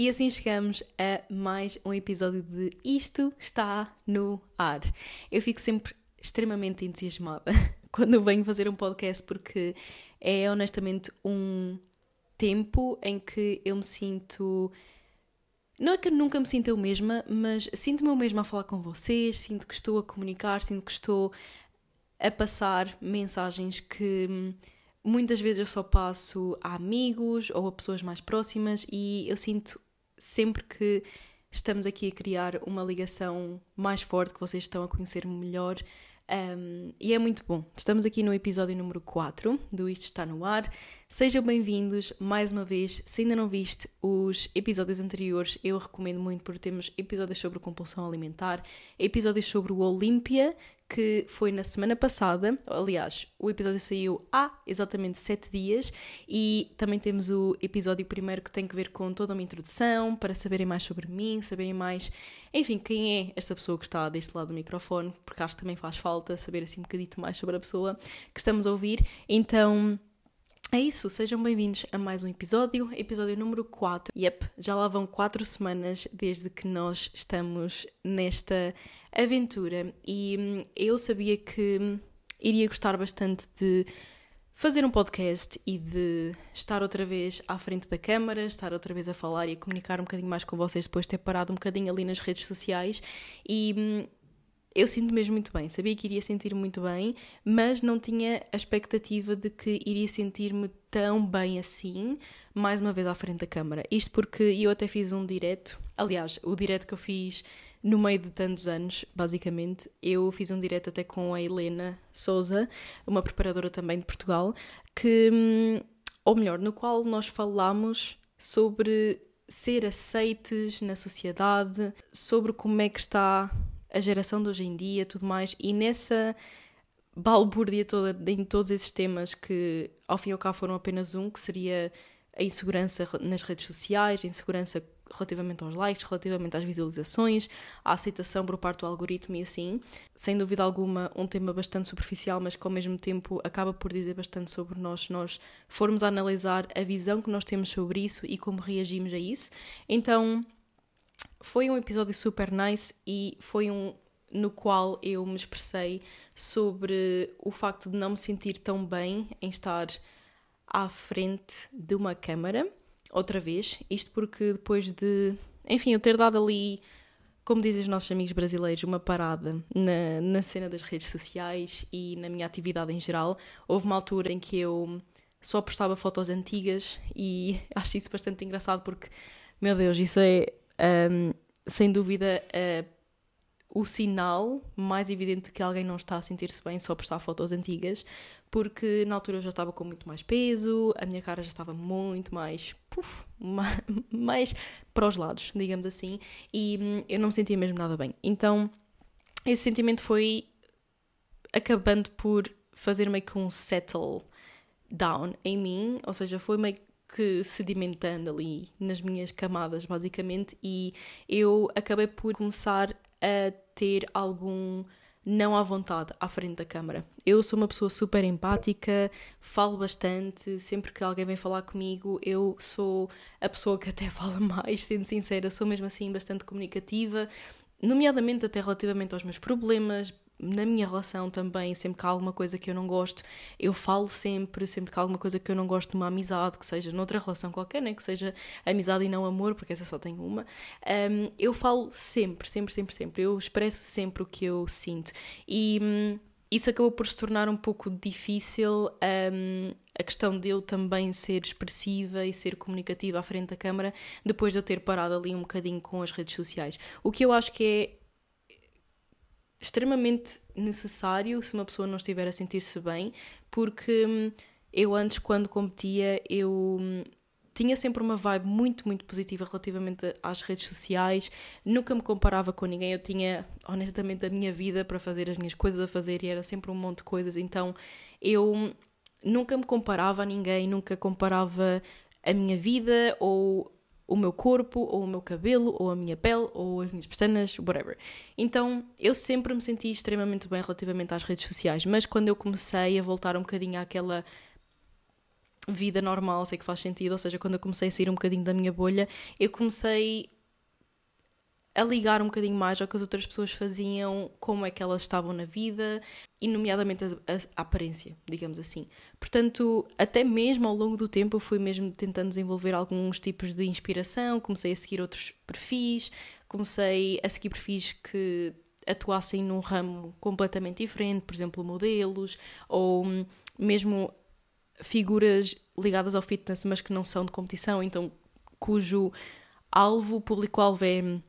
E assim chegamos a mais um episódio de Isto está no ar. Eu fico sempre extremamente entusiasmada quando venho fazer um podcast porque é honestamente um tempo em que eu me sinto. Não é que nunca me sinta eu mesma, mas sinto-me eu mesma a falar com vocês, sinto que estou a comunicar, sinto que estou a passar mensagens que muitas vezes eu só passo a amigos ou a pessoas mais próximas e eu sinto sempre que estamos aqui a criar uma ligação mais forte, que vocês estão a conhecer-me melhor. Um, e é muito bom. Estamos aqui no episódio número 4 do Isto Está No Ar. Sejam bem-vindos mais uma vez. Se ainda não viste os episódios anteriores, eu recomendo muito porque temos episódios sobre compulsão alimentar, episódios sobre o Olímpia, que foi na semana passada. Aliás, o episódio saiu há exatamente 7 dias e também temos o episódio primeiro que tem que ver com toda uma introdução para saberem mais sobre mim, saberem mais, enfim, quem é esta pessoa que está deste lado do microfone, porque acho que também faz falta saber assim um bocadito mais sobre a pessoa que estamos a ouvir. Então, é isso, sejam bem-vindos a mais um episódio, episódio número 4. Yep, já lá vão 4 semanas desde que nós estamos nesta aventura. E hum, eu sabia que iria gostar bastante de fazer um podcast e de estar outra vez à frente da câmara, estar outra vez a falar e a comunicar um bocadinho mais com vocês depois de ter parado um bocadinho ali nas redes sociais. E hum, eu sinto mesmo muito bem, sabia que iria sentir muito bem, mas não tinha a expectativa de que iria sentir-me tão bem assim, mais uma vez à frente da câmara. Isto porque eu até fiz um direto, aliás, o direto que eu fiz no meio de tantos anos, basicamente, eu fiz um direto até com a Helena Souza, uma preparadora também de Portugal, que, hum, ou melhor, no qual nós falámos sobre ser aceites na sociedade, sobre como é que está a geração de hoje em dia, tudo mais, e nessa balbúrdia toda em todos esses temas que ao fim e ao cabo foram apenas um, que seria a insegurança nas redes sociais, a insegurança relativamente aos likes, relativamente às visualizações, à aceitação por parte do algoritmo e assim. Sem dúvida alguma, um tema bastante superficial, mas que ao mesmo tempo acaba por dizer bastante sobre nós, se nós formos a analisar a visão que nós temos sobre isso e como reagimos a isso. Então, foi um episódio super nice e foi um no qual eu me expressei sobre o facto de não me sentir tão bem em estar à frente de uma câmara outra vez. Isto porque depois de, enfim, eu ter dado ali, como dizem os nossos amigos brasileiros, uma parada na, na cena das redes sociais e na minha atividade em geral, houve uma altura em que eu só postava fotos antigas e acho isso bastante engraçado porque, meu Deus, isso é um, sem dúvida uh, o sinal mais evidente que alguém não está a sentir-se bem só postar fotos antigas, porque na altura eu já estava com muito mais peso, a minha cara já estava muito mais, puf, mais para os lados, digamos assim, e hum, eu não me sentia mesmo nada bem. Então, esse sentimento foi acabando por fazer meio que um settle down em mim, ou seja, foi meio que sedimentando ali nas minhas camadas, basicamente, e eu acabei por começar a ter algum não à vontade à frente da câmara. Eu sou uma pessoa super empática, falo bastante, sempre que alguém vem falar comigo, eu sou a pessoa que até fala mais, sendo sincera, sou mesmo assim bastante comunicativa, nomeadamente até relativamente aos meus problemas, na minha relação também, sempre que há alguma coisa que eu não gosto, eu falo sempre, sempre que há alguma coisa que eu não gosto de uma amizade, que seja noutra relação qualquer, né? que seja amizade e não amor, porque essa só tem uma, um, eu falo sempre, sempre, sempre, sempre. Eu expresso sempre o que eu sinto. E. Um, isso acabou por se tornar um pouco difícil um, a questão de eu também ser expressiva e ser comunicativa à frente da câmara depois de eu ter parado ali um bocadinho com as redes sociais. O que eu acho que é extremamente necessário se uma pessoa não estiver a sentir-se bem, porque hum, eu antes, quando competia, eu hum, tinha sempre uma vibe muito, muito positiva relativamente às redes sociais, nunca me comparava com ninguém, eu tinha honestamente a minha vida para fazer as minhas coisas a fazer e era sempre um monte de coisas, então eu hum, nunca me comparava a ninguém, nunca comparava a minha vida ou o meu corpo, ou o meu cabelo, ou a minha pele, ou as minhas pestanas, whatever. Então eu sempre me senti extremamente bem relativamente às redes sociais, mas quando eu comecei a voltar um bocadinho àquela vida normal, sei que faz sentido, ou seja, quando eu comecei a sair um bocadinho da minha bolha, eu comecei a ligar um bocadinho mais ao que as outras pessoas faziam, como é que elas estavam na vida, e nomeadamente a, a, aparência, digamos assim. Portanto, até mesmo ao longo do tempo eu fui mesmo tentando desenvolver alguns tipos de inspiração, comecei a seguir outros perfis, comecei a seguir perfis que atuassem num ramo completamente diferente, por exemplo, modelos, ou mesmo figuras ligadas ao fitness, mas que não são de competição, então cujo alvo, público-alvo é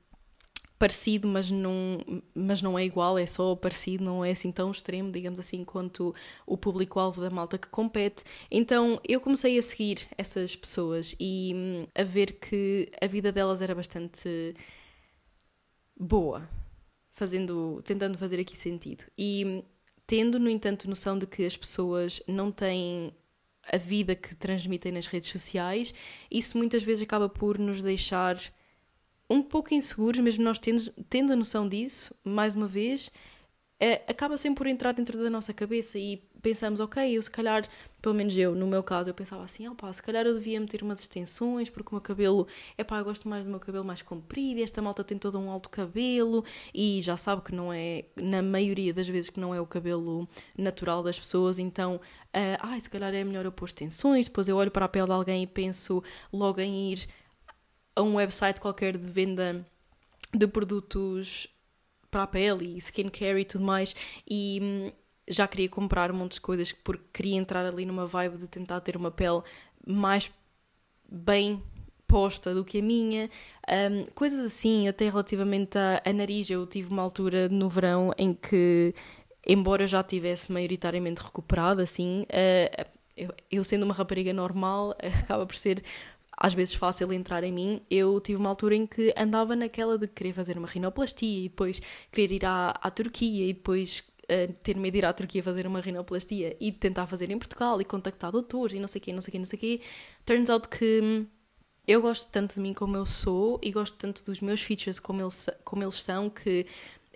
parecido, mas não, mas não é igual, é só parecido, não é assim tão extremo, digamos assim, quanto o público-alvo da malta que compete. Então eu comecei a seguir essas pessoas e hum, a ver que a vida delas era bastante boa, fazendo, tentando fazer aqui sentido. E hum, tendo, no entanto, noção de que as pessoas não têm a vida que transmitem nas redes sociais, isso muitas vezes acaba por nos deixar um pouco inseguros, mesmo nós tendo, tendo a noção disso, mais uma vez, é, acaba sempre por entrar dentro da nossa cabeça e pensamos, ok, eu se calhar, pelo menos eu, no meu caso, eu pensava assim, oh, pá, se calhar eu devia meter umas extensões porque o meu cabelo, é pá, eu gosto mais do meu cabelo mais comprido e esta malta tem todo um alto cabelo e já sabe que não é, na maioria das vezes, que não é o cabelo natural das pessoas, então, uh, ai, se calhar é melhor eu pôr extensões, depois eu olho para a pele de alguém e penso logo em ir a um website qualquer de venda de produtos para a pele e skincare e tudo mais e hum, já queria comprar um monte de coisas porque queria entrar ali numa vibe de tentar ter uma pele mais bem posta do que a minha, um, coisas assim, até relativamente a, a nariz. Eu tive uma altura no verão em que, embora já tivesse maioritariamente recuperado, assim, uh, eu, eu, sendo uma rapariga normal, acaba por ser às vezes fácil entrar em mim, eu tive uma altura em que andava naquela de querer fazer uma rinoplastia e depois querer ir à, à Turquia e depois uh, ter medo de ir à Turquia fazer uma rinoplastia e tentar fazer em Portugal e contactar doutores e não sei o quê, não sei o quê, não sei o quê. Turns out que hum, eu gosto tanto de mim como eu sou e gosto tanto dos meus features como eles, como eles são que,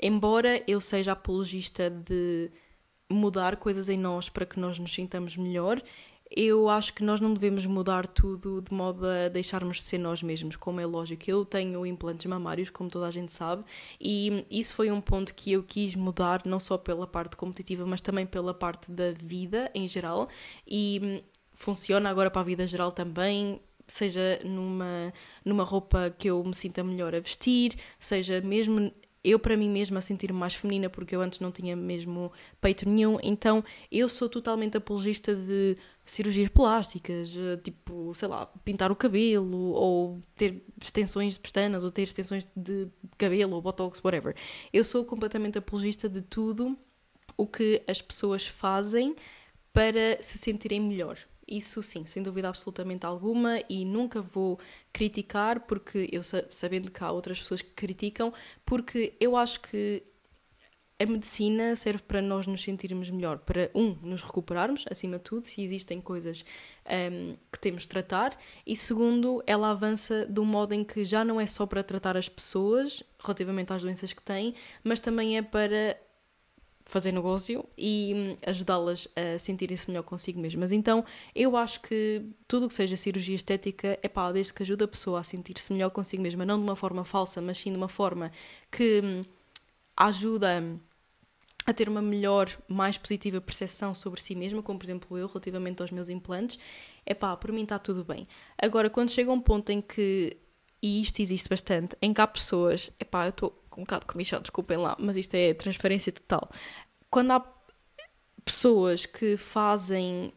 embora eu seja apologista de mudar coisas em nós para que nós nos sintamos melhor, eu acho que nós não devemos mudar tudo de modo a deixarmos de ser nós mesmos, como é lógico. Eu tenho implantes mamários, como toda a gente sabe, e isso foi um ponto que eu quis mudar, não só pela parte competitiva, mas também pela parte da vida em geral, e funciona agora para a vida geral também seja numa, numa roupa que eu me sinta melhor a vestir, seja mesmo eu para mim mesma a sentir-me mais feminina porque eu antes não tinha mesmo peito nenhum, então eu sou totalmente apologista de cirurgias plásticas, eh, tipo, sei lá, pintar o cabelo ou ter extensões de pestanas ou ter extensões de cabelo ou botox, whatever. Eu sou completamente apologista de tudo o que as pessoas fazem para se sentirem melhor. Isso sim, sem dúvida absolutamente alguma, e nunca vou criticar, porque eu sabendo que há outras pessoas que criticam, porque eu acho que a medicina serve para nós nos sentirmos melhor, para um, nos recuperarmos, acima de tudo, se existem coisas um, que temos de tratar, e segundo, ela avança de um modo em que já não é só para tratar as pessoas relativamente às doenças que têm, mas também é para fazer negócio e hum, ajudá-las a sentirem-se melhor consigo mesmas. Então, eu acho que tudo o que seja cirurgia estética é pá, desde que ajuda a pessoa a sentir-se melhor consigo mesma, não de uma forma falsa, mas sim de uma forma que hum, ajuda a ter uma melhor, mais positiva percepção sobre si mesma, como por exemplo eu, relativamente aos meus implantes, é pá, por mim está tudo bem. Agora, quando chega um ponto em que, e isto existe bastante, em que há pessoas, é pá, eu estou um bocado comichão, desculpem lá, mas isto é transparência total. Quando há pessoas que fazem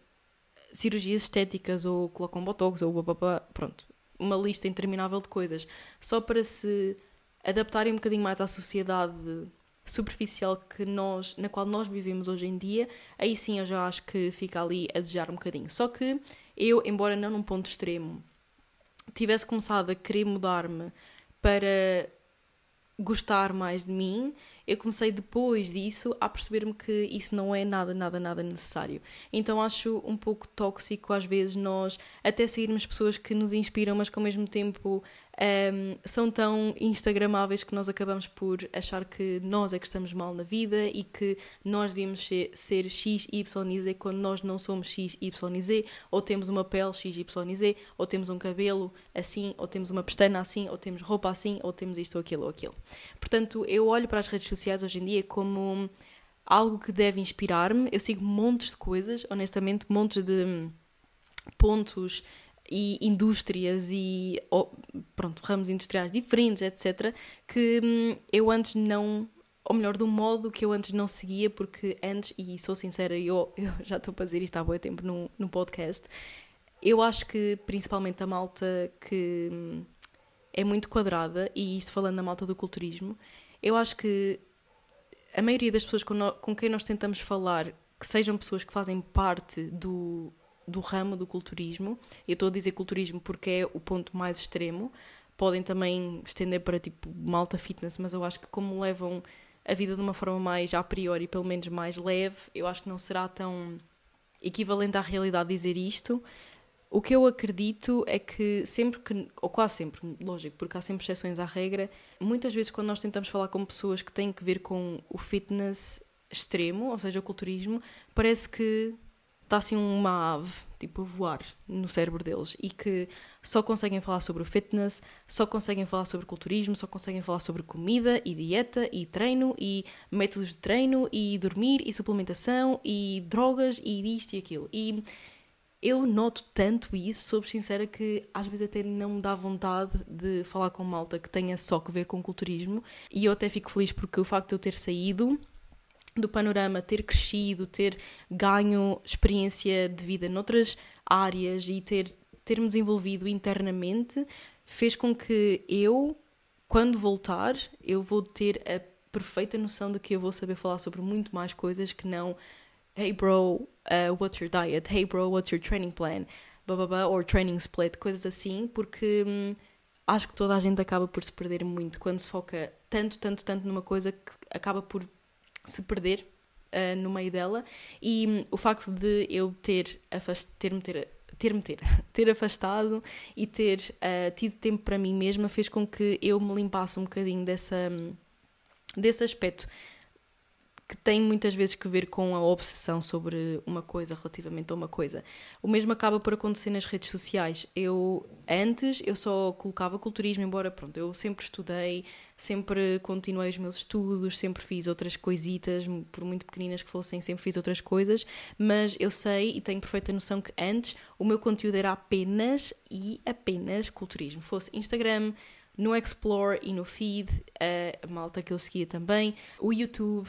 cirurgias estéticas ou colocam botox ou blá, pronto, uma lista interminável de coisas, só para se adaptarem um bocadinho mais à sociedade superficial que nós, na qual nós vivemos hoje em dia, aí sim eu já acho que fica ali a desejar um bocadinho. Só que eu, embora não num ponto extremo, tivesse começado a querer mudar-me para gostar mais de mim, eu comecei depois disso a perceber-me que isso não é nada, nada, nada necessário. Então acho um pouco tóxico às vezes nós até seguirmos pessoas que nos inspiram, mas que ao mesmo tempo um, são tão instagramáveis que nós acabamos por achar que nós é que estamos mal na vida e que nós devíamos ser, ser X, Y Z quando nós não somos X, Y Z, ou temos uma pele X, Y Z, ou temos um cabelo assim, ou temos uma pestana assim, ou temos roupa assim, ou temos isto ou aquilo ou aquilo. Portanto, eu olho para as redes sociais hoje em dia como algo que deve inspirar-me. Eu sigo montes de coisas, honestamente, montes de pontos e indústrias e pronto, ramos industriais diferentes, etc., que hum, eu antes não, ou melhor, do modo que eu antes não seguia, porque antes, e sou sincera, eu, eu já estou a fazer isto há muito tempo no, podcast, eu acho que principalmente a malta que hum, é muito quadrada, e isto falando da malta do culturismo, eu acho que a maioria das pessoas com, no, com quem nós tentamos falar, que sejam pessoas que fazem parte do, do ramo do culturismo, eu estou a dizer culturismo porque é o ponto mais extremo, podem também estender para tipo malta fitness, mas eu acho que como levam a vida de uma forma mais a priori, pelo menos mais leve, eu acho que não será tão equivalente à realidade dizer isto, o que eu acredito é que sempre que, ou quase sempre, lógico, porque há sempre exceções à regra, muitas vezes quando nós tentamos falar com pessoas que têm que ver com o fitness extremo, ou seja, o culturismo, parece que está assim uma ave, tipo, a voar no cérebro deles e que só conseguem falar sobre o fitness, só conseguem falar sobre culturismo, só conseguem falar sobre comida e dieta e treino e métodos de treino e dormir e suplementação e drogas e isto e aquilo. E eu noto tanto isso, sou sincera, que às vezes até não me dá vontade de falar com malta que tenha só que ver com culturismo. E eu até fico feliz porque o facto de eu ter saído do panorama, ter crescido, ter ganho experiência de vida noutras áreas e ter, ter me desenvolvido internamente, fez com que eu, quando voltar, eu vou ter a perfeita noção de que eu vou saber falar sobre muito mais coisas que não hey bro, uh, what's your diet? Hey bro, what's your training plan? Blah, or training split, coisas assim, porque hum, acho que toda a gente acaba por se perder muito quando se foca tanto, tanto, tanto numa coisa que acaba por se perder uh, no meio dela. E hum, o facto de eu ter ter-me ter, ter, ter, ter afastado e ter uh, tido tempo para mim mesma fez com que eu me limpasse um bocadinho dessa, hum, desse aspecto que tem muitas vezes que ver com a obsessão sobre uma coisa relativamente a uma coisa. O mesmo acaba por acontecer nas redes sociais. Eu antes eu só colocava culturismo, embora pronto, eu sempre estudei, sempre continuei os meus estudos, sempre fiz outras coisitas, por muito pequeninas que fossem, sempre fiz outras coisas, mas eu sei e tenho perfeita noção que antes o meu conteúdo era apenas e apenas culturismo. Fosse Instagram, no Explore e no Feed, a malta que eu seguia também, o YouTube,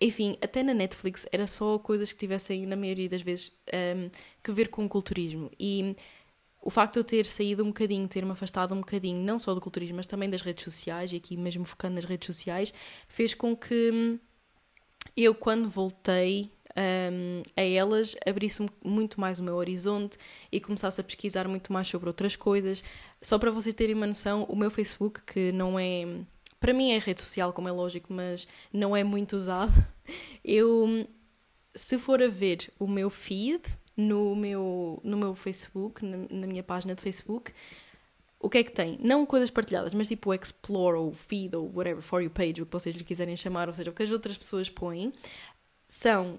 enfim, até na Netflix era só coisas que tivessem, na maioria das vezes, um, que ver com o culturismo. E o facto de eu ter saído um bocadinho, ter-me afastado um bocadinho, não só do culturismo, mas também das redes sociais, e aqui mesmo focando nas redes sociais, fez com que eu, quando voltei um, a elas, abrisse muito mais o meu horizonte e começasse a pesquisar muito mais sobre outras coisas. Só para vocês terem uma noção, o meu Facebook, que não é para mim é rede social, como é lógico, mas não é muito usado. Eu, se for a ver o meu feed no meu, no meu Facebook, na, minha página de Facebook, o que é que tem? Não coisas partilhadas, mas tipo o Explore ou Feed ou whatever, For You Page, o que vocês lhe quiserem chamar, ou seja, o que as outras pessoas põem, são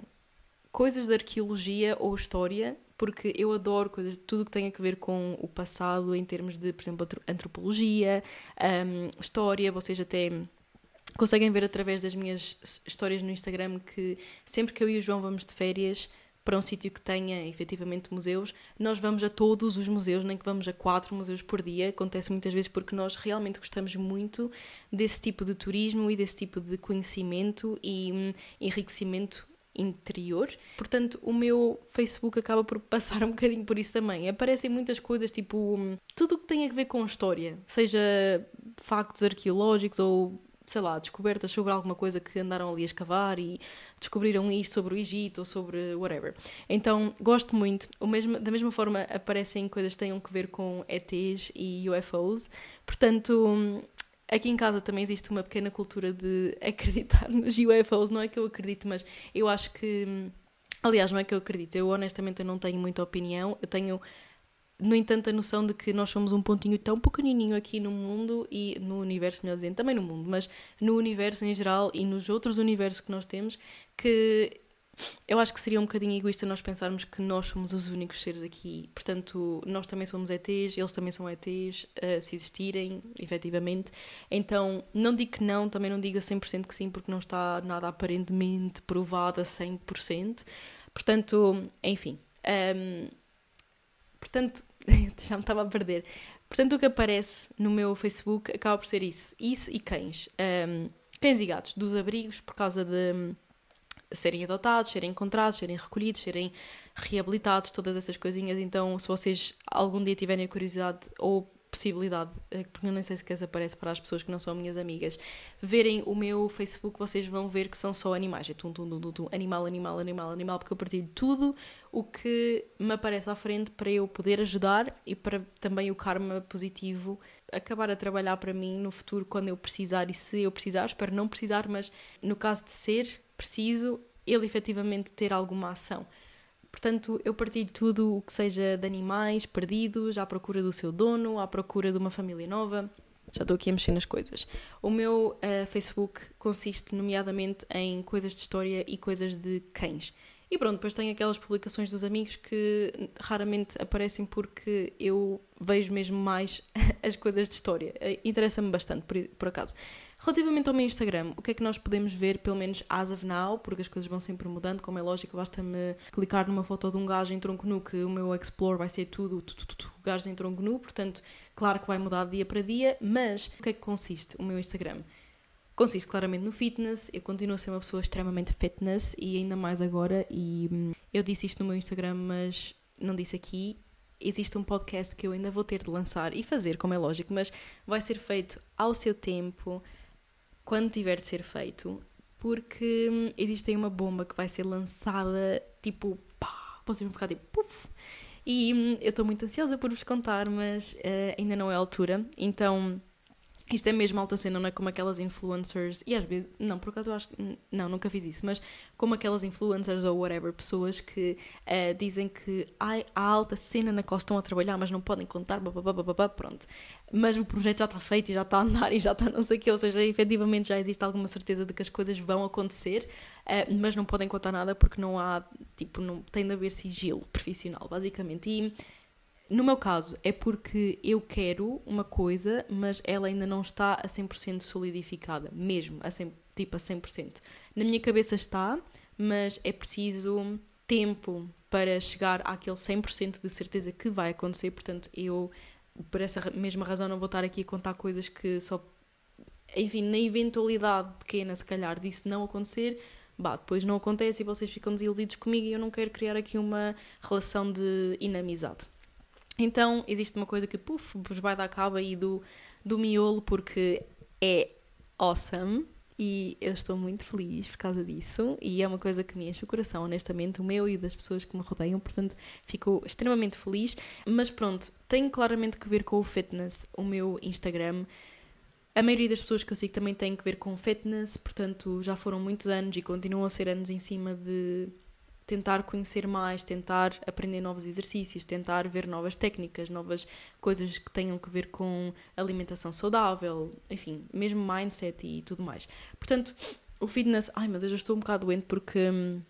coisas de arqueologia ou história porque eu adoro coisas, tudo que tem a ver com o passado em termos de, por exemplo, antropologia, um, história, vocês até conseguem ver através das minhas histórias no Instagram que sempre que eu e o João vamos de férias para um sítio que tenha efetivamente museus, nós vamos a todos os museus, nem que vamos a quatro museus por dia. Acontece muitas vezes porque nós realmente gostamos muito desse tipo de turismo e desse tipo de conhecimento e hum, enriquecimento interior. Portanto, o meu Facebook acaba por passar um bocadinho por isso também. Aparecem muitas coisas, tipo, tudo o que tem a ver com história, seja factos arqueológicos ou sei lá, descobertas sobre alguma coisa que andaram ali a escavar e descobriram isto sobre o Egito ou sobre whatever. Então, gosto muito. O mesmo, da mesma forma, aparecem coisas que tenham que ver com ETs e UFOs. Portanto, Aqui em casa também existe uma pequena cultura de acreditar nos UFOs. Não é que eu acredito, mas eu acho que. Aliás, não é que eu acredito. Eu honestamente eu não tenho muita opinião. Eu tenho no entanto, a noção de que nós somos um pontinho tão pequenininho aqui no mundo e no universo, melhor dizendo, também no mundo, mas no universo em geral e nos outros universos que nós temos, que eu acho que seria um bocadinho egoísta nós pensarmos que nós somos os únicos seres aqui. Portanto, nós também somos ETs, eles também são ETs, uh, se existirem, efetivamente. Então, não digo que não, também não digo a 100% que sim, porque não está nada aparentemente provado a 100%. Portanto, enfim. Um, ehm, portanto, já me estava a perder. Portanto, o que aparece no meu Facebook acaba por ser isso. Isso e cães. Um, ehm, cães e gatos, dos abrigos, por causa de serem adotados, serem encontrados, serem recolhidos, serem reabilitados, todas essas coisinhas. Então, se vocês algum dia tiverem a curiosidade ou possibilidade, eh, porque eu nem sei se quer aparece para as pessoas que não são minhas amigas, verem o meu Facebook, vocês vão ver que são só animais. É tum, tum, tum, tum, tum, animal, animal, animal, animal, porque eu partilho tudo o que me aparece à frente para eu poder ajudar e para também o karma positivo acabar a trabalhar para mim no futuro quando eu precisar e se eu precisar, espero não precisar, mas no caso de ser preciso, ele efetivamente ter alguma ação. Portanto, eu partilho tudo o que seja de animais perdidos, à procura do seu dono, à procura de uma família nova. Já estou aqui a mexer nas coisas. O meu uh, Facebook consiste, nomeadamente, em coisas de história e coisas de cães. E pronto, depois tem aquelas publicações dos amigos que raramente aparecem porque eu vejo mesmo mais as coisas de história. Eh, interessa-me bastante, por, por, acaso. Relativamente ao meu Instagram, o que é que nós podemos ver, pelo menos as of now, porque as coisas vão sempre mudando, como é lógico, basta-me clicar numa foto de um gajo em tronco nu, que o meu Explore vai ser tudo, tu, tu, gajos em tronco nu, portanto, claro que vai mudar de dia para dia, mas o que é que consiste o meu Instagram? Consiste claramente no fitness. Eu continuo a ser uma pessoa extremamente fitness e ainda mais agora. E hum, eu disse isto no meu Instagram, mas não disse aqui. Existe um podcast que eu ainda vou ter de lançar e fazer, como é lógico, mas vai ser feito ao seu tempo, quando tiver de ser feito, porque hum, existe aí uma bomba que vai ser lançada, tipo, pá, vocês vão ficar tipo, puf. E hum, eu estou muito ansiosa por vos contar, mas uh, ainda não é a altura. Então, isto é mesmo alta cena, não é como aquelas influencers, e às vezes, não, por acaso eu acho que, não, nunca fiz isso, mas como aquelas influencers ou whatever, pessoas que uh, dizem que ai, há alta cena na qual estão a trabalhar, mas não podem contar, babá, pronto. Mas o projeto já está feito e já está a andar e já está não sei o que, ou seja, efetivamente já existe alguma certeza de que as coisas vão acontecer, uh, mas não podem contar nada porque não há, tipo, não, tem de haver sigilo profissional, basicamente. E no meu caso, é porque eu quero uma coisa, mas ela ainda não está a 100% solidificada, mesmo, a 100, tipo a 100%. Na minha cabeça está, mas é preciso tempo para chegar àquele 100% de certeza que vai acontecer, portanto, eu, por essa mesma razão, não vou estar aqui a contar coisas que só. Enfim, na eventualidade pequena, se calhar, disso não acontecer, bah, depois não acontece e vocês ficam desiludidos comigo e eu não quero criar aqui uma relação de inamizade. Então existe uma coisa que puf, vos vai dar cabo aí do, do miolo porque é awesome e eu estou muito feliz por causa disso e é uma coisa que me enche o coração, honestamente, o meu e das pessoas que me rodeiam, portanto fico extremamente feliz. Mas pronto, tem claramente que ver com o fitness, o meu Instagram. A maioria das pessoas que eu sigo também tem que ver com fitness, portanto já foram muitos anos e continuam a ser anos em cima de tentar conhecer mais, tentar aprender novos exercícios, tentar ver novas técnicas, novas coisas que tenham que ver com alimentação saudável, enfim, mesmo mindset e tudo mais. Portanto, o fitness, ai meu Deus, eu estou um bocado doente porque hum,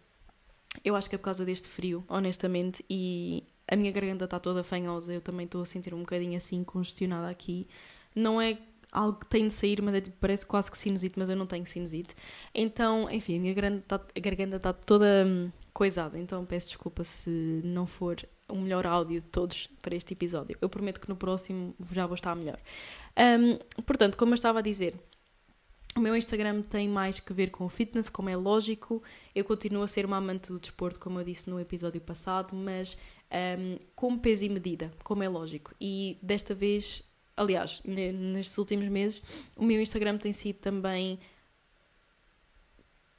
eu acho que é por causa deste frio, honestamente, e a minha garganta está toda fanhosa, eu também estou a sentir um bocadinho assim congestionada aqui. Não é algo que tem de sair, mas é tipo, parece quase que sinusite, mas eu não tenho sinusite. Então, enfim, a minha garganta está tá toda coisada, então peço desculpa se não for o melhor áudio de todos para este episódio. Eu prometo que no próximo já vou estar melhor. Um, portanto, como eu estava a dizer, o meu Instagram tem mais que ver com fitness, como é lógico. Eu continuo a ser uma amante do desporto, como eu disse no episódio passado, mas um, com peso e medida, como é lógico. E desta vez, aliás, nestes últimos meses, o meu Instagram tem sido também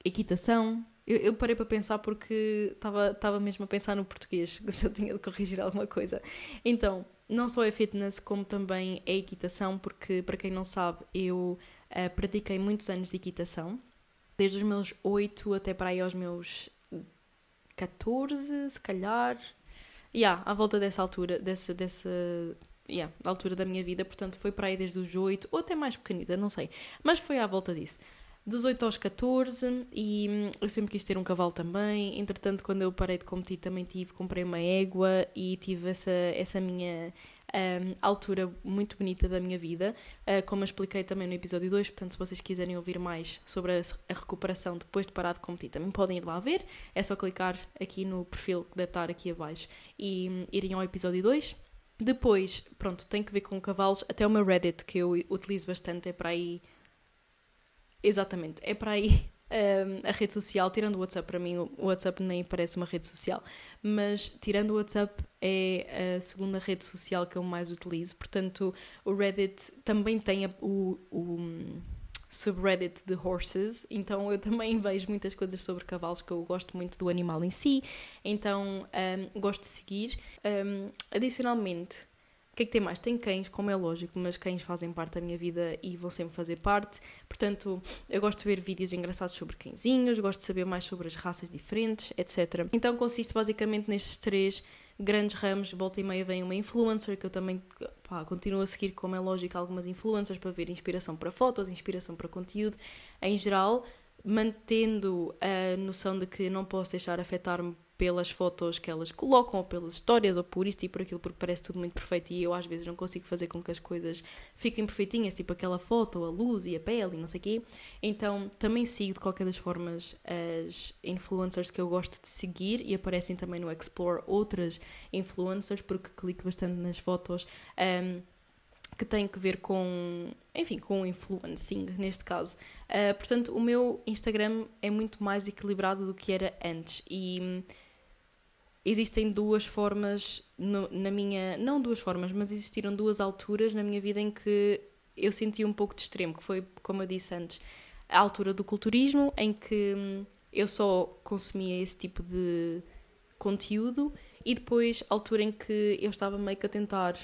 equitação, eu, eu parei para pensar porque estava mesmo a pensar no português, se eu tinha de corrigir alguma coisa. Então, não só é fitness, como também é equitação, porque, para quem não sabe, eu uh, pratiquei muitos anos de equitação, desde os meus 8 até para aí aos meus 14, se calhar. Yeah, à volta dessa altura, dessa, dessa yeah, altura da minha vida, portanto foi para aí desde os 8, ou até mais pequenita, não sei, mas foi à volta disso. Dos 8 aos 14 e hum, eu sempre quis ter um cavalo também. Entretanto, quando eu parei de competir, também tive, comprei uma égua e tive essa, essa minha um, altura muito bonita da minha vida, uh, como eu expliquei também no episódio 2. Portanto, se vocês quiserem ouvir mais sobre a, a, recuperação depois de parar de competir, também podem ir lá ver. É só clicar aqui no perfil que deve estar aqui abaixo e um, irem ao episódio 2. Depois, pronto, tem que ver com cavalos. Até o meu Reddit, que eu utilizo bastante, é para aí. Exatamente, é para aí um, a rede social. Tirando o WhatsApp, para mim, o WhatsApp nem parece uma rede social, mas tirando o WhatsApp, é a segunda rede social que eu mais utilizo. Portanto, o Reddit também tem o, o subreddit de horses, então eu também vejo muitas coisas sobre cavalos que eu gosto muito do animal em si, então um, gosto de seguir. Um, adicionalmente, o que é que tem mais? Tem cães, como é lógico, mas cães fazem parte da minha vida e vão sempre fazer parte. Portanto, eu gosto de ver vídeos engraçados sobre cãezinhos, gosto de saber mais sobre as raças diferentes, etc. Então consiste basicamente nestes três grandes ramos. Volta e meia vem uma influencer que eu também pá, continuo a seguir, como é lógico, algumas influencers para ver inspiração para fotos, inspiração para conteúdo. Em geral, mantendo a noção de que não posso deixar afetar-me pelas fotos que elas colocam, ou pelas histórias, ou por isto e por aquilo, porque parece tudo muito perfeito e eu às vezes não consigo fazer com que as coisas fiquem perfeitinhas, tipo aquela foto, a luz e a pele e não sei o quê. Então também sigo de qualquer das formas as influencers que eu gosto de seguir e aparecem também no Explore outras influencers, porque clico bastante nas fotos. Um, que tem que ver com, enfim, com influencing, neste caso. Uh, portanto, o meu Instagram é muito mais equilibrado do que era antes e existem duas formas no, na minha. Não duas formas, mas existiram duas alturas na minha vida em que eu senti um pouco de extremo, que foi, como eu disse antes, a altura do culturismo, em que hum, eu só consumia esse tipo de conteúdo, e depois a altura em que eu estava meio que a tentar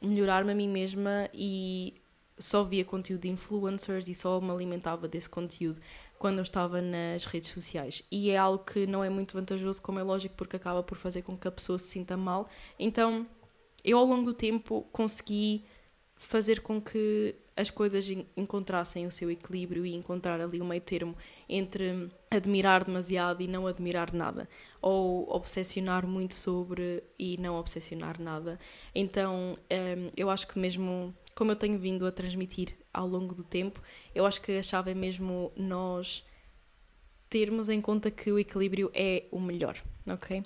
melhorar-me a mim mesma e só via conteúdo de influencers e só me alimentava desse conteúdo quando eu estava nas redes sociais. E é algo que não é muito vantajoso, como é lógico, porque acaba por fazer com que a pessoa se sinta mal. Então, eu ao longo do tempo consegui fazer com que as coisas encontrassem o seu equilíbrio e encontrar ali o meio termo entre admirar demasiado e não admirar nada, ou obsessionar muito sobre e não obsessionar nada. Então, hum, eu acho que mesmo como eu tenho vindo a transmitir ao longo do tempo, eu acho que a chave é mesmo nós termos em conta que o equilíbrio é o melhor, ok?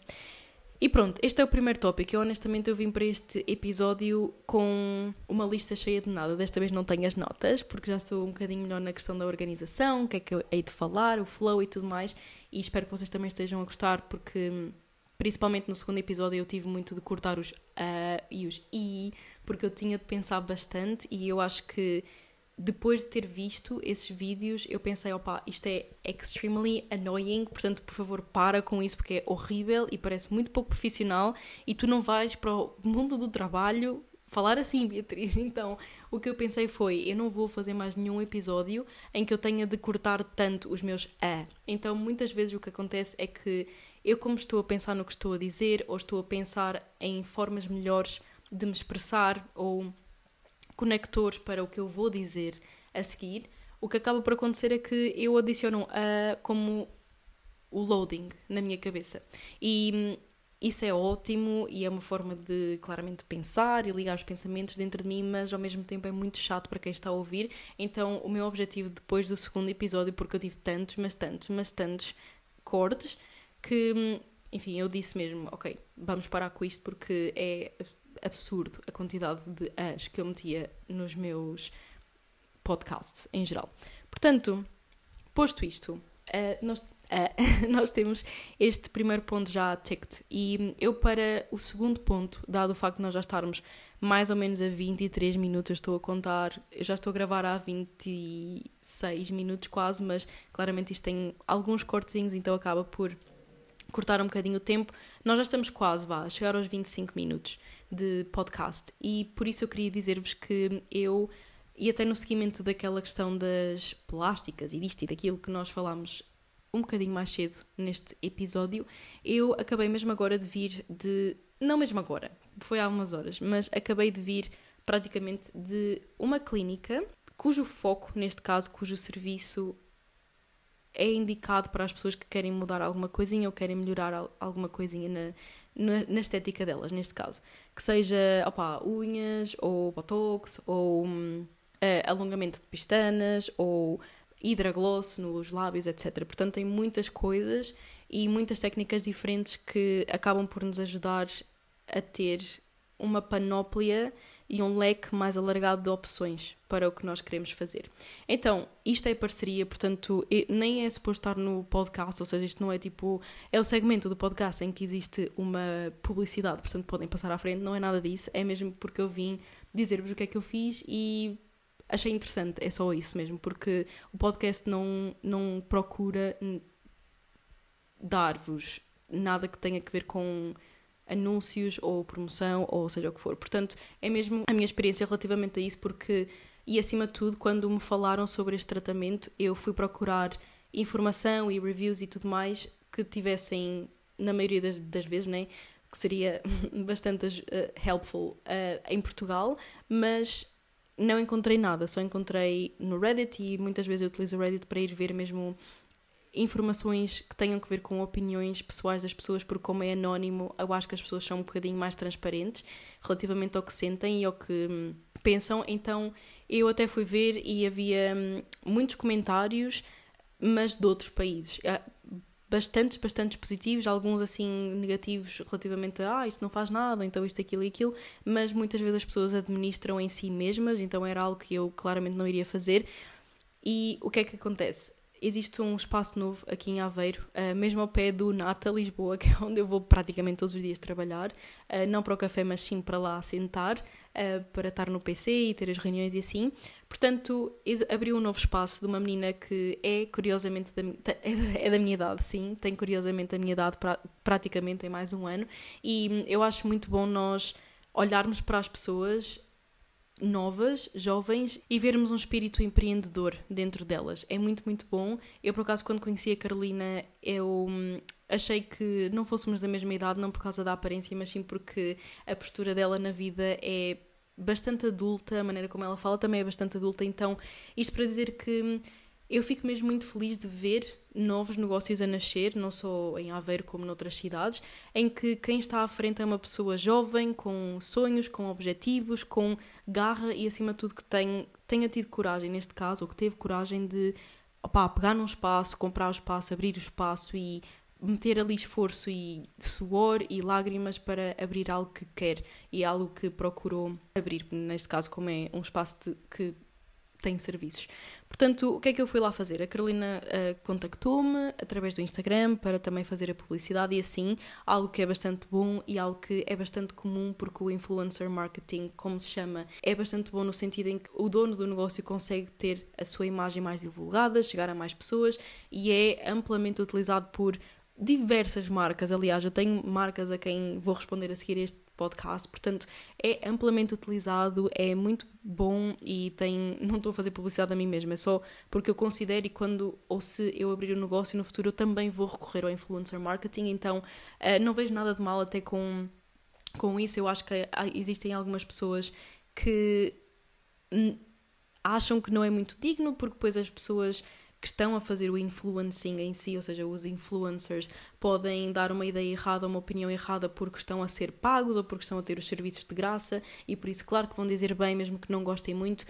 E pronto, este é o primeiro tópico. Eu honestamente eu vim para este episódio com uma lista cheia de nada. Desta vez não tenho as notas, porque já sou um bocadinho melhor na questão da organização, o que é que eu hei de falar, o flow e tudo mais. E espero que vocês também estejam a gostar, porque Principalmente no segundo episódio eu tive muito de cortar os uh e os i, porque eu tinha de pensar bastante e eu acho que depois de ter visto esses vídeos, eu pensei, opa, isto é extremely annoying, portanto, por favor, para com isso porque é horrível e parece muito pouco profissional e tu não vais para o mundo do trabalho falar assim, Beatriz. Então, o que eu pensei foi, eu não vou fazer mais nenhum episódio em que eu tenha de cortar tanto os meus a. Então, muitas vezes o que acontece é que eu, como estou a pensar no que estou a dizer, ou estou a pensar em formas melhores de me expressar, ou conectores para o que eu vou dizer a seguir, o que acaba por acontecer é que eu adiciono a como o loading na minha cabeça. E hum, isso é ótimo e é uma forma de claramente pensar e ligar os pensamentos dentro de mim, mas ao mesmo tempo é muito chato para quem está a ouvir. Então, o meu objetivo depois do segundo episódio, porque eu tive tantos, mas tantos, mas tantos cortes, que, enfim, eu disse mesmo, ok, vamos parar com isto porque é absurdo a quantidade de as que eu metia nos meus podcasts em geral. Portanto, posto isto, uh, nós, uh, nós temos este primeiro ponto já ticked. E eu para o segundo ponto, dado o facto de nós já estarmos mais ou menos a 23 minutos, estou a contar, eu já estou a gravar há 26 minutos quase, mas claramente isto tem alguns cortezinhos, então acaba por cortar um bocadinho o tempo, nós já estamos quase, vá, a chegar aos 25 minutos de podcast. E por isso eu queria dizer-vos que eu, e até no seguimento daquela questão das plásticas e disto e daquilo que nós falámos um bocadinho mais cedo neste episódio, eu acabei mesmo agora de vir de não mesmo agora, foi há umas horas, mas acabei de vir praticamente de uma clínica cujo foco, neste caso, cujo serviço é indicado para as pessoas que querem mudar alguma coisinha ou querem melhorar alguma coisinha na, na, na estética delas, neste caso. Que seja opa, unhas, ou botox, ou uh, alongamento de pestanas, ou hidragloss nos lábios, etc. Portanto, tem muitas coisas e muitas técnicas diferentes que acabam por nos ajudar a ter uma panóplia e um leque mais alargado de opções para o que nós queremos fazer. Então, isto é parceria, portanto, nem é suposto estar no podcast, ou seja, isto não é tipo. É o segmento do podcast em que existe uma publicidade, portanto, podem passar à frente, não é nada disso, é mesmo porque eu vim dizer-vos o que é que eu fiz e achei interessante, é só isso mesmo, porque o podcast não, não procura dar-vos nada que tenha que ver com anúncios ou promoção ou seja o que for. Portanto, é mesmo a minha experiência relativamente a isso, porque, e acima de tudo, quando me falaram sobre este tratamento, eu fui procurar informação e reviews e tudo mais que tivessem, na maioria das, das vezes, né? que seria bastante uh, helpful uh, em Portugal, mas não encontrei nada, só encontrei no Reddit e muitas vezes eu utilizo o Reddit para ir ver mesmo informações que tenham que ver com opiniões pessoais das pessoas, porque como é anónimo, eu acho que as pessoas são um bocadinho mais transparentes relativamente ao que sentem e ao que hum, pensam. Então eu até fui ver e havia hum, muitos comentários, mas de outros países. Bastantes, bastantes positivos, alguns assim negativos relativamente a ah, isto não faz nada, então isto, aquilo e aquilo, mas muitas vezes as pessoas administram em si mesmas, então era algo que eu claramente não iria fazer. E o que é que acontece? Existe um espaço novo aqui em Aveiro, uh, mesmo ao pé do Nata, Lisboa, que é onde eu vou praticamente todos os dias trabalhar, uh, não para o café, mas sim para lá sentar, uh, para estar no PC e ter as reuniões e assim. Portanto, abriu um novo espaço de uma menina que é curiosamente da, é da minha idade, sim, tem curiosamente a minha idade pra, praticamente em mais um ano, e eu acho muito bom nós olharmos para as pessoas novas, jovens e vermos um espírito empreendedor dentro delas. É muito, muito bom. Eu, por acaso, quando conheci a Carolina, eu hum, achei que não fôssemos da mesma idade, não por causa da aparência, mas sim porque a postura dela na vida é bastante adulta, a maneira como ela fala também é bastante adulta. Então, isto para dizer que hum, eu fico mesmo muito feliz de ver novos negócios a nascer, não só em Aveiro como noutras cidades, em que quem está à frente é uma pessoa jovem, com sonhos, com objetivos, com garra e acima de tudo que tem, tenha tido coragem, neste caso, ou que teve coragem de opá, pegar num espaço, comprar o espaço, abrir o espaço e meter ali esforço e suor e lágrimas para abrir algo que quer e algo que procurou abrir, neste caso como é um espaço de, que tem serviços. Portanto, o que é que eu fui lá fazer? A Carolina uh, contactou-me através do Instagram para também fazer a publicidade e assim, algo que é bastante bom e algo que é bastante comum porque o influencer marketing, como se chama, é bastante bom no sentido em que o dono do negócio consegue ter a sua imagem mais divulgada, chegar a mais pessoas e é amplamente utilizado por diversas marcas. Aliás, eu tenho marcas a quem vou responder a seguir este podcast, portanto é amplamente utilizado, é muito bom e tem. Não estou a fazer publicidade a mim mesma, é só porque eu considero e quando ou se eu abrir um negócio no futuro eu também vou recorrer ao influencer marketing, então uh, não vejo nada de mal até com, com isso. Eu acho que existem algumas pessoas que acham que não é muito digno porque depois as pessoas que estão a fazer o influencing em si, ou seja, os influencers, podem dar uma ideia errada, uma opinião errada porque estão a ser pagos ou porque estão a ter os serviços de graça e por isso, claro que vão dizer bem, mesmo que não gostem muito.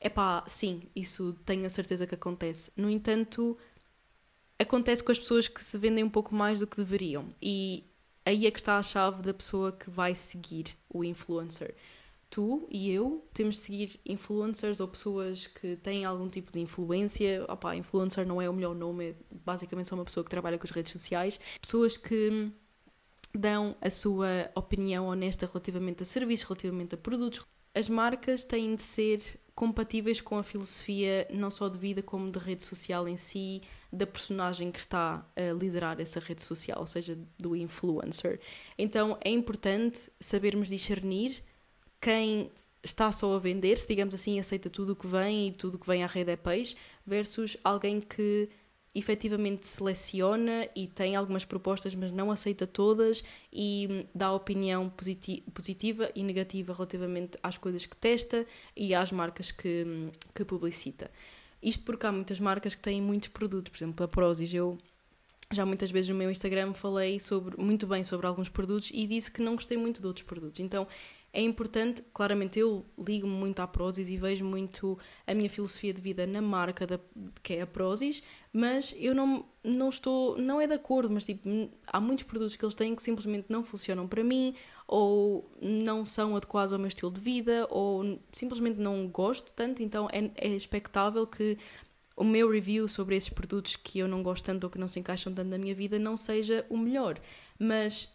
É pá, sim, isso tenho a certeza que acontece. No entanto, acontece com as pessoas que se vendem um pouco mais do que deveriam e aí é que está a chave da pessoa que vai seguir o influencer tu e eu temos de seguir influencers ou pessoas que têm algum tipo de influência. Opa, influencer não é o melhor nome, é basicamente só uma pessoa que trabalha com as redes sociais. Pessoas que dão a sua opinião honesta relativamente a serviços, relativamente a produtos. As marcas têm de ser compatíveis com a filosofia não só de vida como de rede social em si, da personagem que está a liderar essa rede social, ou seja, do influencer. Então é importante sabermos discernir quem está só a vender-se, digamos assim, aceita tudo o que vem e tudo o que vem à rede é peixe, versus alguém que efetivamente seleciona e tem algumas propostas, mas não aceita todas e dá opinião positi positiva e negativa relativamente às coisas que testa e às marcas que, que publicita. Isto porque há muitas marcas que têm muitos produtos, por exemplo, a Prozis. Eu já muitas vezes no meu Instagram falei sobre, muito bem sobre alguns produtos e disse que não gostei muito de outros produtos. Então é importante, claramente eu ligo-me muito à Prozis e vejo muito a minha filosofia de vida na marca da, que é a Prozis, mas eu não, não estou, não é de acordo, mas tipo, há muitos produtos que eles têm que simplesmente não funcionam para mim, ou não são adequados ao meu estilo de vida, ou simplesmente não gosto tanto, então é, é expectável que o meu review sobre esses produtos que eu não gosto tanto ou que não se encaixam tanto na minha vida não seja o melhor. Mas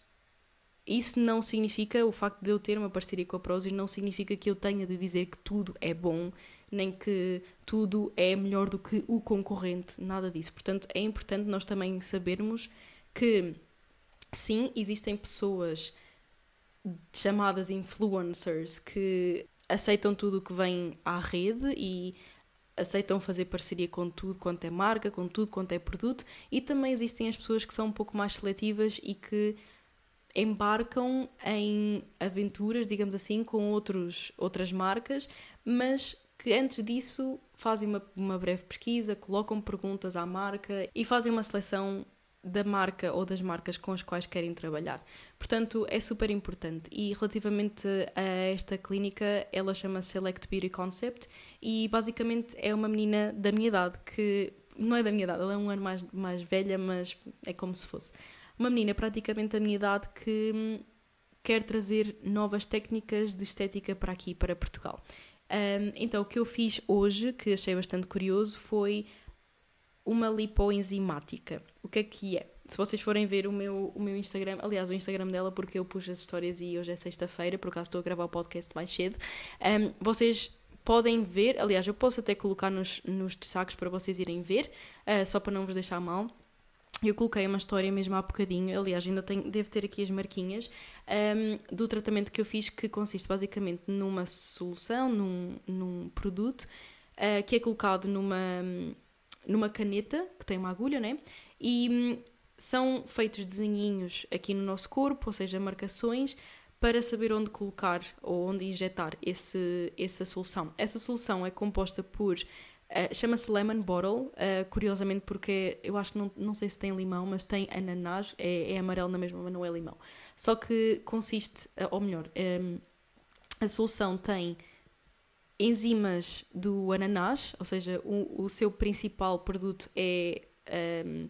isso não significa, o facto de eu ter uma parceria com a Prozis não significa que eu tenha de dizer que tudo é bom, nem que tudo é melhor do que o concorrente, nada disso. Portanto, é importante nós também sabermos que sim, existem pessoas chamadas influencers que aceitam tudo o que vem à rede e aceitam fazer parceria com tudo quanto é marca, com tudo quanto é produto, e também existem as pessoas que são um pouco mais seletivas e que embarcam em aventuras, digamos assim, com outros, outras marcas, mas que antes disso fazem uma, uma breve pesquisa, colocam perguntas à marca e fazem uma seleção da marca ou das marcas com as quais querem trabalhar. Portanto, é super importante. E relativamente a esta clínica, ela chama Select Beauty Concept e basicamente é uma menina da minha idade que não é da minha idade, ela é um ano mais, mais velha, mas é como se fosse. Uma menina praticamente da minha idade que hum, quer trazer novas técnicas de estética para aqui, para Portugal. Um, então, o que eu fiz hoje, que achei bastante curioso, foi uma lipoenzimática. O que é que é? Se vocês forem ver o meu, o meu Instagram, aliás, o Instagram dela, porque eu pus as histórias e hoje é sexta-feira, por acaso estou a gravar o podcast mais cedo, um, vocês podem ver, aliás, eu posso até colocar nos, nos destaques para vocês irem ver, uh, só para não vos deixar mal. Eu coloquei uma história mesmo há bocadinho, aliás, ainda tenho, devo ter aqui as marquinhas, um, do tratamento que eu fiz, que consiste basicamente numa solução, num, num produto, uh, que é colocado numa numa caneta que tem uma agulha, né? E hum, são feitos desenhinhos aqui no nosso corpo, ou seja, marcações, para saber onde colocar ou onde injetar esse, essa solução. Essa solução é composta por. Uh, Chama-se Lemon Bottle, uh, curiosamente porque eu acho que não, não sei se tem limão, mas tem ananás, é, é amarelo na mesma, mas não é limão. Só que consiste, uh, ou melhor, um, a solução tem enzimas do ananás, ou seja, o, o seu principal produto é um,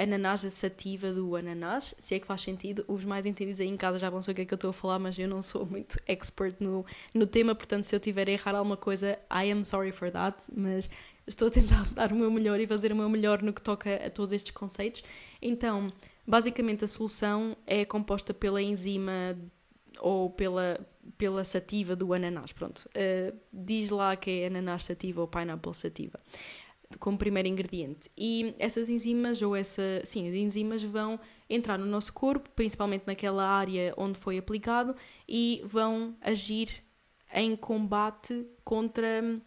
ananás sativa do ananás, se é que faz sentido. Os mais entendidos aí em casa já vão saber o que é que eu estou a falar, mas eu não sou muito expert no, no tema, portanto, se eu tiver a errar alguma coisa, I am sorry for that, mas estou a tentar dar o meu melhor e fazer o meu melhor no que toca a todos estes conceitos. Então, basicamente, a solução é composta pela enzima ou pela, pela sativa do ananás. Pronto, uh, diz lá que é ananás sativa ou pineapple sativa como primeiro ingrediente. E essas enzimas, ou essa, sim, as enzimas vão entrar no nosso corpo, principalmente naquela área onde foi aplicado, e vão agir em combate contra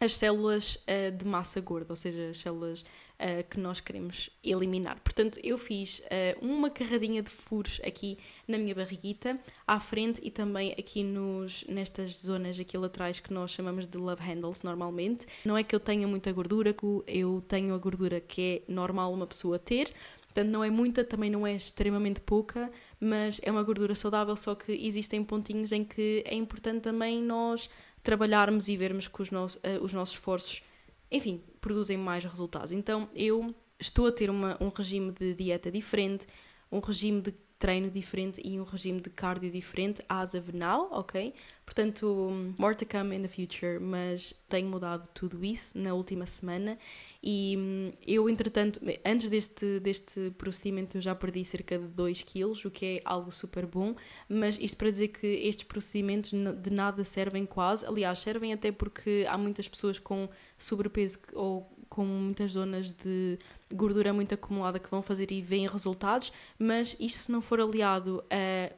as células uh, de massa gorda, ou seja, as células uh, que nós queremos eliminar. Portanto, eu fiz uh, uma carradinha de furos aqui na minha barriguita, à frente e também aqui nos, nestas zonas aqui laterais que nós chamamos de love handles normalmente. Não é que eu tenha muita gordura, eu tenho a gordura que é normal uma pessoa ter, Portanto, não é muita, também não é extremamente pouca, mas é uma gordura saudável, só que existem pontinhos em que é importante também nós trabalharmos e vermos que os, no, uh, os nossos esforços enfim, produzem mais resultados. Então eu estou a ter uma, um regime de dieta diferente, um regime de treino diferente e um regime de cardio diferente as of now, ok? Portanto, more to come in the future, mas tenho mudado tudo isso na última semana e hum, eu, entretanto, antes deste, deste procedimento eu já perdi cerca de 2 quilos, o que é algo super bom, mas isto para dizer que estes procedimentos de nada servem quase, aliás, servem até porque há muitas pessoas com sobrepeso ou com muitas zonas de gordura muito acumulada que vão fazer e veem resultados, mas isto se não for aliado a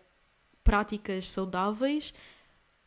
práticas saudáveis,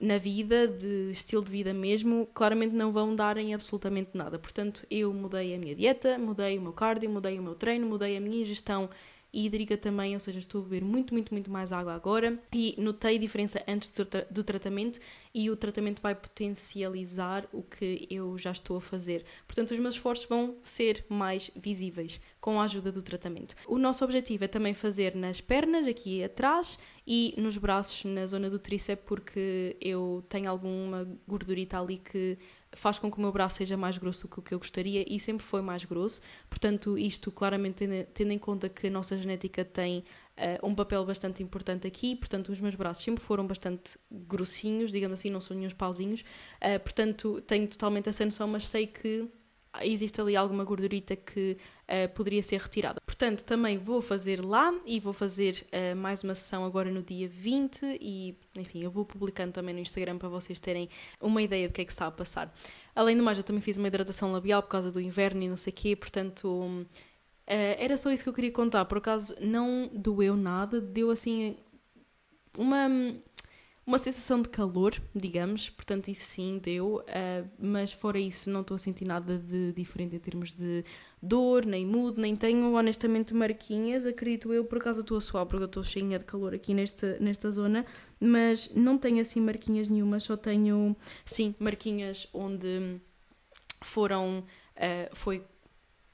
na vida, de estilo de vida mesmo, claramente não vão dar em absolutamente nada. Portanto, eu mudei a minha dieta, mudei o meu cardio, mudei o meu treino, mudei a minha ingestão hídrica também, ou seja, estou a beber muito, muito, muito mais água agora e notei diferença antes do, do tratamento e o tratamento vai potencializar o que eu já estou a fazer. Portanto, os meus esforços vão ser mais visíveis com a ajuda do tratamento. O nosso objetivo é também fazer nas pernas, aqui atrás, e nos braços, na zona do tríceps, porque eu tenho alguma gordurita ali que faz com que o meu braço seja mais grosso do que o que eu gostaria e sempre foi mais grosso. Portanto, isto claramente tendo, em conta que a nossa genética tem uh, um papel bastante importante aqui, portanto, os meus braços sempre foram bastante grossinhos, digamos assim, não são nenhum pauzinhos. Uh, portanto, tenho totalmente essa noção, mas sei que existe ali alguma gordurita que uh, poderia ser retirada. Portanto, também vou fazer lá e vou fazer uh, mais uma sessão agora no dia 20 e, enfim, eu vou publicando também no Instagram para vocês terem uma ideia do que é que está a passar. Além do mais, eu também fiz uma hidratação labial por causa do inverno e não sei o quê, portanto, uh, era só isso que eu queria contar. Por acaso, não doeu nada, deu assim uma uma sensação de calor, digamos, portanto isso sim deu, uh, mas fora isso não estou a sentir nada de diferente em termos de dor, nem mudo, nem tenho honestamente marquinhas, acredito eu, por acaso estou a suar porque estou cheia de calor aqui nesta, nesta zona, mas não tenho assim marquinhas nenhuma, só tenho, sim, marquinhas onde foram, uh, foi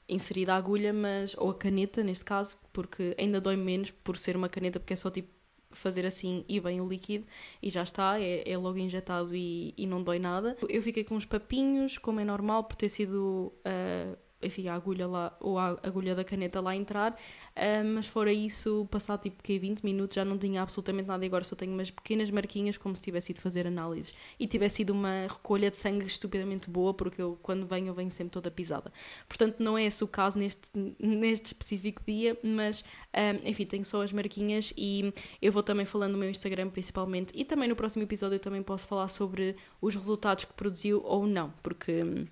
inserida a agulha, mas, ou a caneta neste caso, porque ainda dói menos por ser uma caneta, porque é só tipo fazer assim e bem o líquido e já está, é, é logo injetado e, e não dói nada. Eu fiquei com uns papinhos, como é normal, por ter sido. Uh, enfim, a agulha lá, ou a agulha da caneta lá entrar, uh, mas fora isso, passado tipo que 20 minutos já não tinha absolutamente nada e agora só tenho umas pequenas marquinhas como se tivesse ido fazer análises. E tivesse sido uma recolha de sangue estupidamente boa, porque eu quando venho eu venho sempre toda pisada. Portanto, não é esse o caso neste, neste específico dia, mas uh, enfim, tenho só as marquinhas e eu vou também falando no meu Instagram principalmente. E também no próximo episódio eu também posso falar sobre os resultados que produziu ou não, porque hum,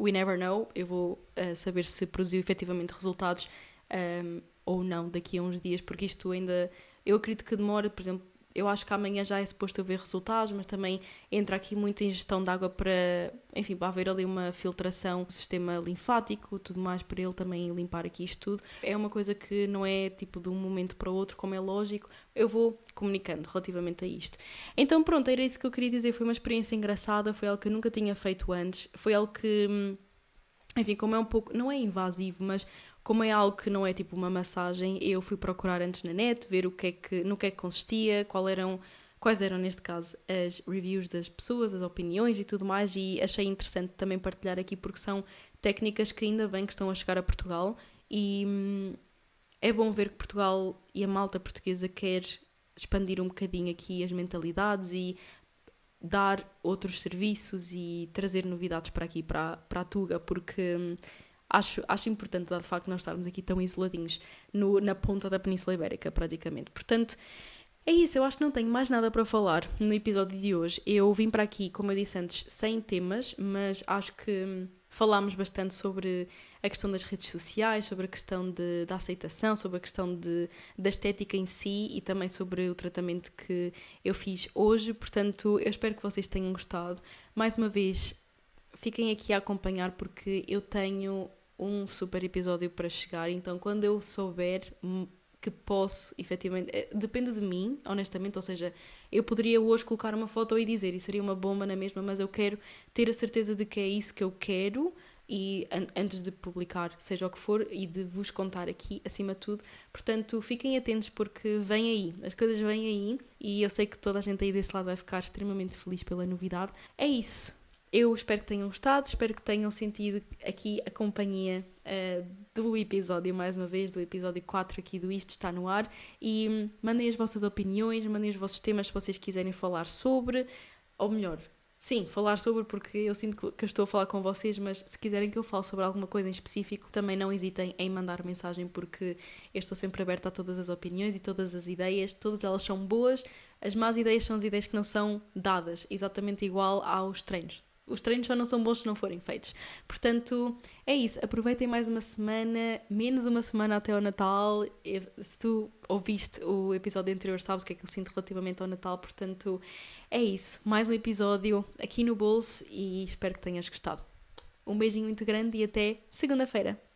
we never know. Eu vou uh, saber se produziu efetivamente resultados um, ehm, ou não daqui a uns dias, porque isto ainda. Eu acredito que demora, por exemplo, eu acho que amanhã já é suposto haver resultados, mas também entra aqui muita ingestão de água para, enfim, para haver ali uma filtração do sistema linfático, tudo mais para ele também limpar aqui isto tudo. É uma coisa que não é tipo de um momento para o outro, como é lógico. Eu vou comunicando relativamente a isto. Então, pronto, era isso que eu queria dizer. Foi uma experiência engraçada, foi algo que eu nunca tinha feito antes, foi algo que hum, enfim, como é um pouco, não é invasivo, mas como é algo que não é tipo uma massagem, eu fui procurar antes na net, ver o que é que, no que é que consistia, qual eram, quais eram neste caso as reviews das pessoas, as opiniões e tudo mais, e achei interessante também partilhar aqui porque são técnicas que ainda bem que estão a chegar a Portugal e hum, é bom ver que Portugal e a malta portuguesa quer expandir um bocadinho aqui as mentalidades e dar outros serviços e trazer novidades para aqui, para, para a Tuga, porque hum, acho, acho importante, de facto, nós estarmos aqui tão isoladinhos no, na ponta da Península Ibérica, praticamente. Portanto, é isso, eu acho que não tenho mais nada para falar no episódio de hoje. Eu vim para aqui, como eu disse antes, sem temas, mas acho que hum, falámos bastante sobre a questão das redes sociais, sobre a questão de, da aceitação, sobre a questão de, da estética em si e também sobre o tratamento que eu fiz hoje. Portanto, eu espero que vocês tenham gostado. Mais uma vez, fiquem aqui a acompanhar porque eu tenho um super episódio para chegar. Então, quando eu souber que posso, efetivamente, eh, depende de mim, honestamente, ou seja, eu poderia hoje colocar uma foto e dizer, e seria uma bomba na mesma, mas eu quero ter a certeza de que é isso que eu quero e an antes de publicar, seja o que for, e de vos contar aqui, acima de tudo. Portanto, fiquem atentos porque vem aí, as coisas vêm aí e eu sei que toda a gente aí desse lado vai ficar extremamente feliz pela novidade. É isso. Eu espero que tenham gostado, espero que tenham sentido aqui a companhia uh, do episódio, mais uma vez, do episódio 4 aqui do Isto Está No Ar. E hum, mandem as vossas opiniões, mandem os vossos temas se vocês quiserem falar sobre, ou melhor, Sim, falar sobre porque eu sinto que eu estou a falar com vocês, mas se quiserem que eu fale sobre alguma coisa em específico, também não hesitem em mandar mensagem porque eu estou sempre aberta a todas as opiniões e todas as ideias, todas elas são boas. As más ideias são as ideias que não são dadas, exatamente igual aos treinos. Os treinos só não são bons se não forem feitos. Portanto, é isso. Aproveitem mais uma semana, menos uma semana até ao Natal. Se tu ouviste o episódio anterior, sabes o que é que eu sinto relativamente ao Natal. Portanto, é isso. Mais um episódio aqui no bolso e espero que tenhas gostado. Um beijinho muito grande e até segunda-feira.